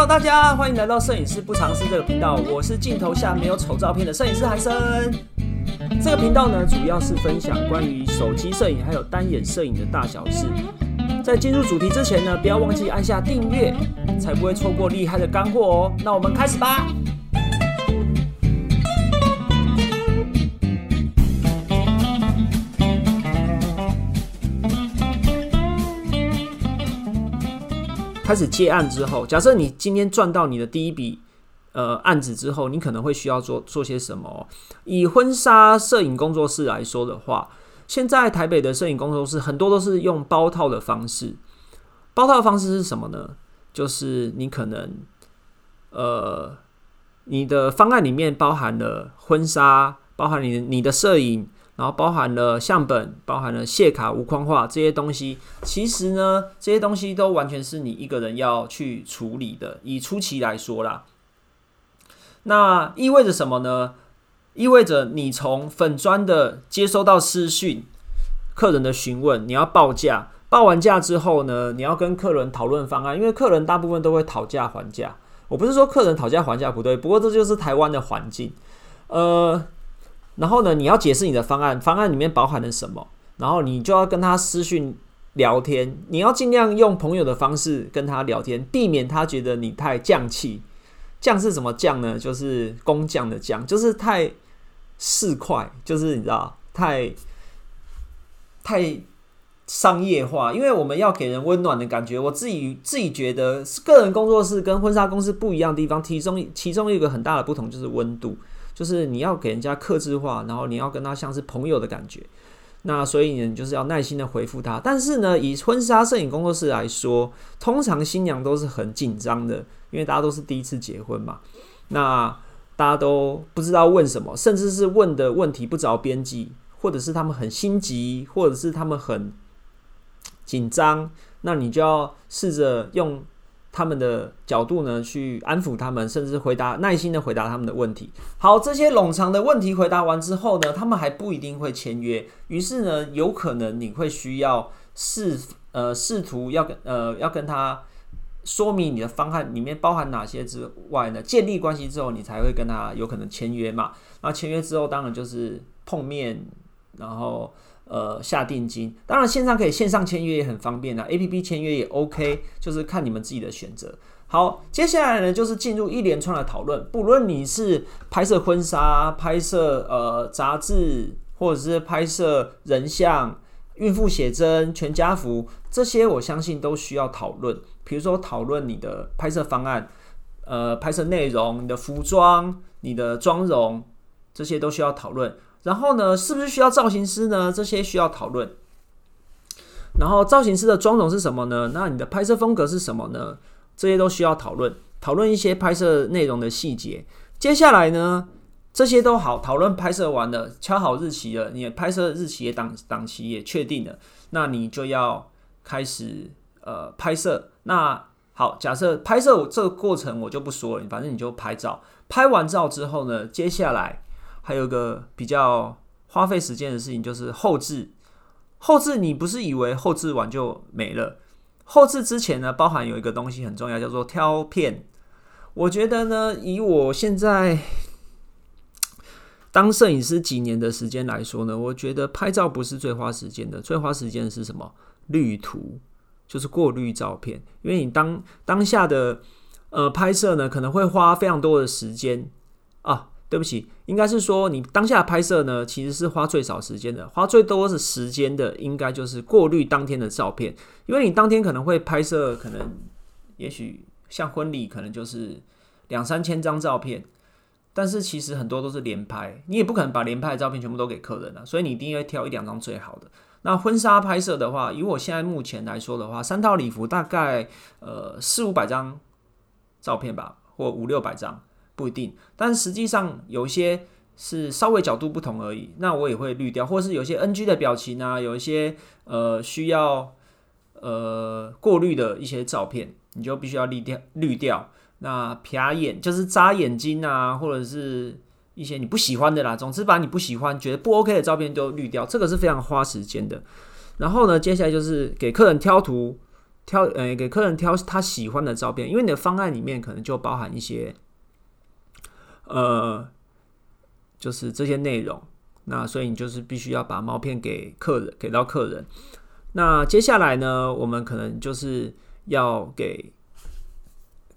Hello，大家欢迎来到摄影师不尝试这个频道，我是镜头下没有丑照片的摄影师韩森。这个频道呢，主要是分享关于手机摄影还有单眼摄影的大小事。在进入主题之前呢，不要忘记按下订阅，才不会错过厉害的干货哦。那我们开始吧。开始接案之后，假设你今天赚到你的第一笔呃案子之后，你可能会需要做做些什么？以婚纱摄影工作室来说的话，现在台北的摄影工作室很多都是用包套的方式。包套的方式是什么呢？就是你可能呃你的方案里面包含了婚纱，包含你你的摄影。然后包含了相本，包含了谢卡、无框画这些东西。其实呢，这些东西都完全是你一个人要去处理的。以初期来说啦，那意味着什么呢？意味着你从粉砖的接收到私讯，客人的询问，你要报价。报完价之后呢，你要跟客人讨论方案，因为客人大部分都会讨价还价。我不是说客人讨价还价不对，不过这就是台湾的环境。呃。然后呢，你要解释你的方案，方案里面包含了什么？然后你就要跟他私讯聊天，你要尽量用朋友的方式跟他聊天，避免他觉得你太降气。降是什么降呢？就是工匠的匠，就是太市侩，就是你知道，太太商业化。因为我们要给人温暖的感觉。我自己自己觉得，个人工作室跟婚纱公司不一样的地方，其中其中一个很大的不同就是温度。就是你要给人家克制化，然后你要跟他像是朋友的感觉，那所以你就是要耐心的回复他。但是呢，以婚纱摄影工作室来说，通常新娘都是很紧张的，因为大家都是第一次结婚嘛，那大家都不知道问什么，甚至是问的问题不着边际，或者是他们很心急，或者是他们很紧张，那你就要试着用。他们的角度呢，去安抚他们，甚至回答耐心的回答他们的问题。好，这些冗长的问题回答完之后呢，他们还不一定会签约。于是呢，有可能你会需要试呃试图要跟呃要跟他说明你的方案里面包含哪些之外呢，建立关系之后，你才会跟他有可能签约嘛。那签约之后，当然就是碰面，然后。呃，下定金，当然线上可以线上签约也很方便啊，A P P 签约也 O K，就是看你们自己的选择。好，接下来呢就是进入一连串的讨论，不论你是拍摄婚纱、拍摄呃杂志，或者是拍摄人像、孕妇写真、全家福，这些我相信都需要讨论。比如说讨论你的拍摄方案、呃拍摄内容、你的服装、你的妆容，这些都需要讨论。然后呢，是不是需要造型师呢？这些需要讨论。然后造型师的妆容是什么呢？那你的拍摄风格是什么呢？这些都需要讨论。讨论一些拍摄内容的细节。接下来呢，这些都好讨论。拍摄完了，敲好日期了，你的拍摄日期也档档期也确定了，那你就要开始呃拍摄。那好，假设拍摄这个过程我就不说了，反正你就拍照。拍完照之后呢，接下来。还有个比较花费时间的事情，就是后置。后置你不是以为后置完就没了？后置之前呢，包含有一个东西很重要，叫做挑片。我觉得呢，以我现在当摄影师几年的时间来说呢，我觉得拍照不是最花时间的，最花时间的是什么？滤图，就是过滤照片。因为你当当下的呃拍摄呢，可能会花非常多的时间啊。对不起，应该是说你当下拍摄呢，其实是花最少时间的，花最多的时间的，应该就是过滤当天的照片，因为你当天可能会拍摄，可能也许像婚礼，可能就是两三千张照片，但是其实很多都是连拍，你也不可能把连拍的照片全部都给客人了，所以你一定会挑一两张最好的。那婚纱拍摄的话，以我现在目前来说的话，三套礼服大概呃四五百张照片吧，或五六百张。不一定，但实际上有些是稍微角度不同而已，那我也会滤掉，或是有些 NG 的表情啊，有一些呃需要呃过滤的一些照片，你就必须要滤掉滤掉。那撇眼就是眨眼睛啊，或者是一些你不喜欢的啦，总之把你不喜欢、觉得不 OK 的照片都滤掉，这个是非常花时间的。然后呢，接下来就是给客人挑图。挑呃给客人挑他喜欢的照片，因为你的方案里面可能就包含一些呃，就是这些内容。那所以你就是必须要把毛片给客人，给到客人。那接下来呢，我们可能就是要给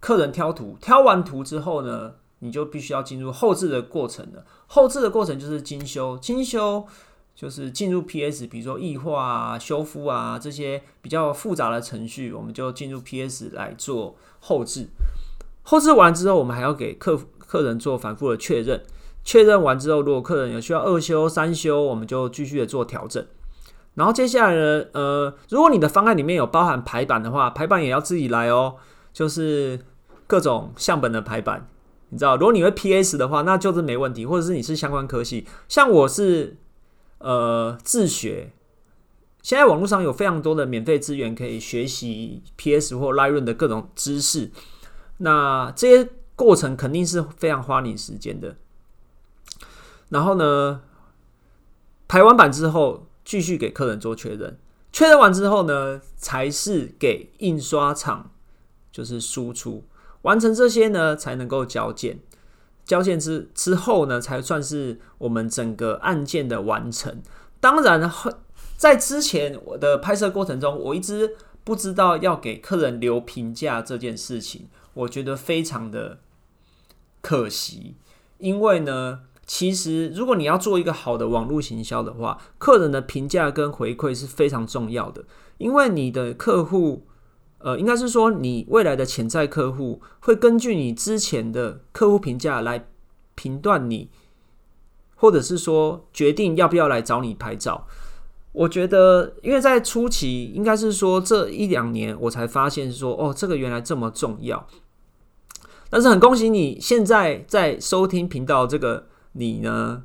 客人挑图，挑完图之后呢，你就必须要进入后置的过程了。后置的过程就是精修，精修就是进入 PS，比如说异化啊、修复啊这些比较复杂的程序，我们就进入 PS 来做后置。后置完之后，我们还要给客服客人做反复的确认。确认完之后，如果客人有需要二修、三修，我们就继续的做调整。然后接下来呢，呃，如果你的方案里面有包含排版的话，排版也要自己来哦，就是各种相本的排版，你知道，如果你会 PS 的话，那就是没问题，或者是你是相关科系，像我是呃自学，现在网络上有非常多的免费资源可以学习 PS 或 Lightroom 的各种知识，那这些过程肯定是非常花你时间的。然后呢，排完版之后，继续给客人做确认。确认完之后呢，才是给印刷厂就是输出。完成这些呢，才能够交件。交件之之后呢，才算是我们整个案件的完成。当然，在之前我的拍摄过程中，我一直不知道要给客人留评价这件事情，我觉得非常的可惜，因为呢。其实，如果你要做一个好的网络行销的话，客人的评价跟回馈是非常重要的。因为你的客户，呃，应该是说你未来的潜在客户会根据你之前的客户评价来评断你，或者是说决定要不要来找你拍照。我觉得，因为在初期，应该是说这一两年我才发现说，哦，这个原来这么重要。但是很恭喜你现在在收听频道这个。你呢，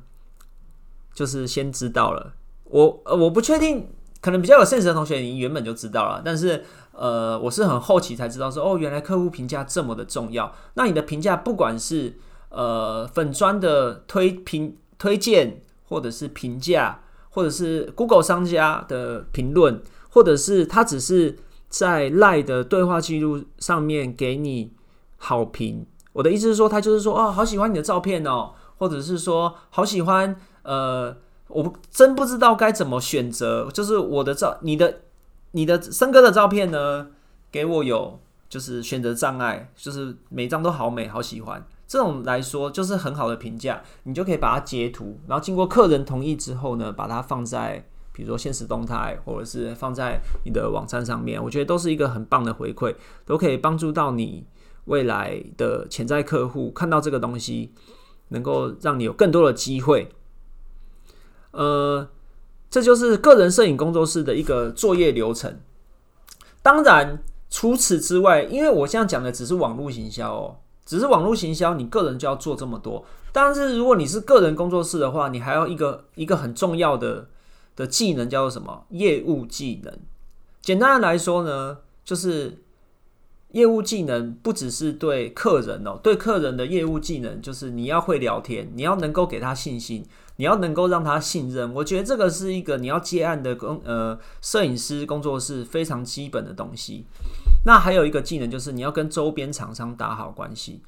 就是先知道了。我呃，我不确定，可能比较有现实的同学，你原本就知道了。但是呃，我是很后期才知道说，哦，原来客户评价这么的重要。那你的评价，不管是呃粉砖的推评推荐，或者是评价，或者是 Google 商家的评论，或者是他只是在赖的对话记录上面给你好评。我的意思是说，他就是说，哦，好喜欢你的照片哦。或者是说好喜欢，呃，我真不知道该怎么选择。就是我的照，你的你的森哥的照片呢，给我有就是选择障碍，就是每张都好美，好喜欢。这种来说就是很好的评价，你就可以把它截图，然后经过客人同意之后呢，把它放在比如说现实动态，或者是放在你的网站上面。我觉得都是一个很棒的回馈，都可以帮助到你未来的潜在客户看到这个东西。能够让你有更多的机会，呃，这就是个人摄影工作室的一个作业流程。当然，除此之外，因为我现在讲的只是网络行销哦，只是网络行销，你个人就要做这么多。但是，如果你是个人工作室的话，你还要一个一个很重要的的技能，叫做什么？业务技能。简单的来说呢，就是。业务技能不只是对客人哦，对客人的业务技能就是你要会聊天，你要能够给他信心，你要能够让他信任。我觉得这个是一个你要接案的工呃摄影师工作室非常基本的东西。那还有一个技能就是你要跟周边厂商打好关系。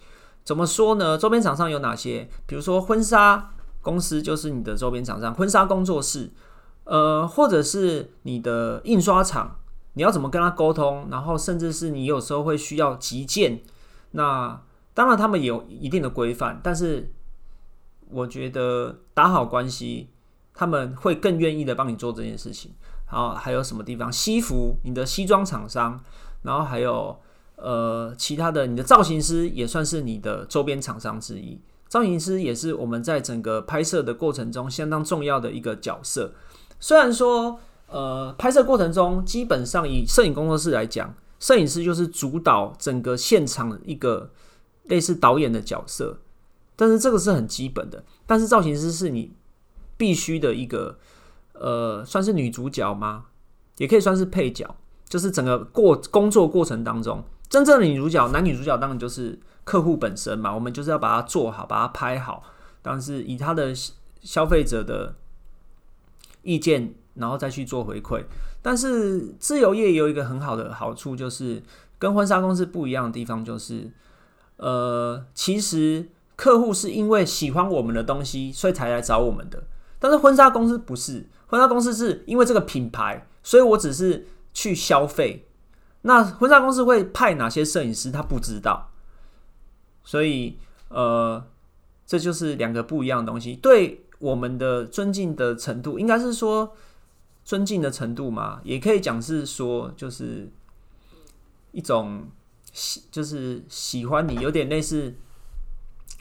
怎么说呢？周边厂商有哪些？比如说婚纱公司就是你的周边厂商，婚纱工作室，呃，或者是你的印刷厂。你要怎么跟他沟通？然后甚至是你有时候会需要急件，那当然他们有一定的规范，但是我觉得打好关系，他们会更愿意的帮你做这件事情。然后还有什么地方？西服，你的西装厂商，然后还有呃其他的，你的造型师也算是你的周边厂商之一。造型师也是我们在整个拍摄的过程中相当重要的一个角色。虽然说。呃，拍摄过程中，基本上以摄影工作室来讲，摄影师就是主导整个现场一个类似导演的角色，但是这个是很基本的。但是造型师是你必须的一个，呃，算是女主角吗？也可以算是配角。就是整个过工作过程当中，真正的女主角，男女主角当然就是客户本身嘛。我们就是要把它做好，把它拍好。但是以他的消费者的意见。然后再去做回馈。但是自由业有一个很好的好处，就是跟婚纱公司不一样的地方，就是呃，其实客户是因为喜欢我们的东西，所以才来找我们的。但是婚纱公司不是，婚纱公司是因为这个品牌，所以我只是去消费。那婚纱公司会派哪些摄影师，他不知道。所以呃，这就是两个不一样的东西。对我们的尊敬的程度，应该是说。尊敬的程度嘛，也可以讲是说，就是一种喜，就是喜欢你，有点类似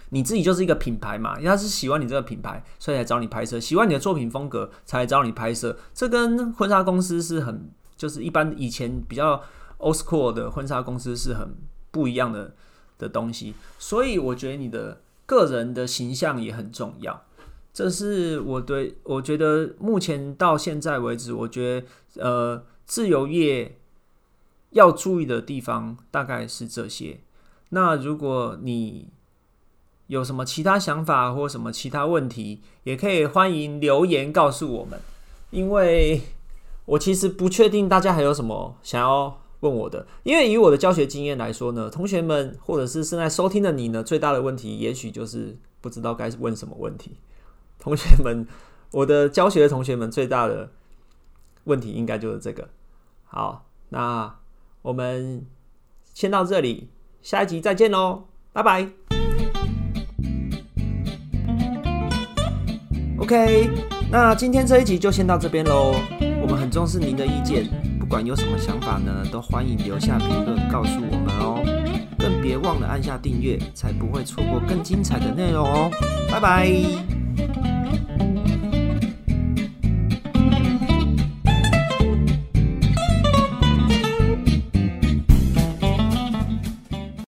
你自己就是一个品牌嘛，他是喜欢你这个品牌，所以来找你拍摄，喜欢你的作品风格才来找你拍摄。这跟婚纱公司是很，就是一般以前比较 old school 的婚纱公司是很不一样的的东西。所以我觉得你的个人的形象也很重要。这是我对我觉得目前到现在为止，我觉得呃自由业要注意的地方大概是这些。那如果你有什么其他想法或什么其他问题，也可以欢迎留言告诉我们。因为我其实不确定大家还有什么想要问我的，因为以我的教学经验来说呢，同学们或者是正在收听的你呢，最大的问题也许就是不知道该问什么问题。同学们，我的教学的同学们最大的问题应该就是这个。好，那我们先到这里，下一集再见喽，拜拜。OK，那今天这一集就先到这边喽。我们很重视您的意见，不管有什么想法呢，都欢迎留下评论告诉我们哦。更别忘了按下订阅，才不会错过更精彩的内容哦。拜拜。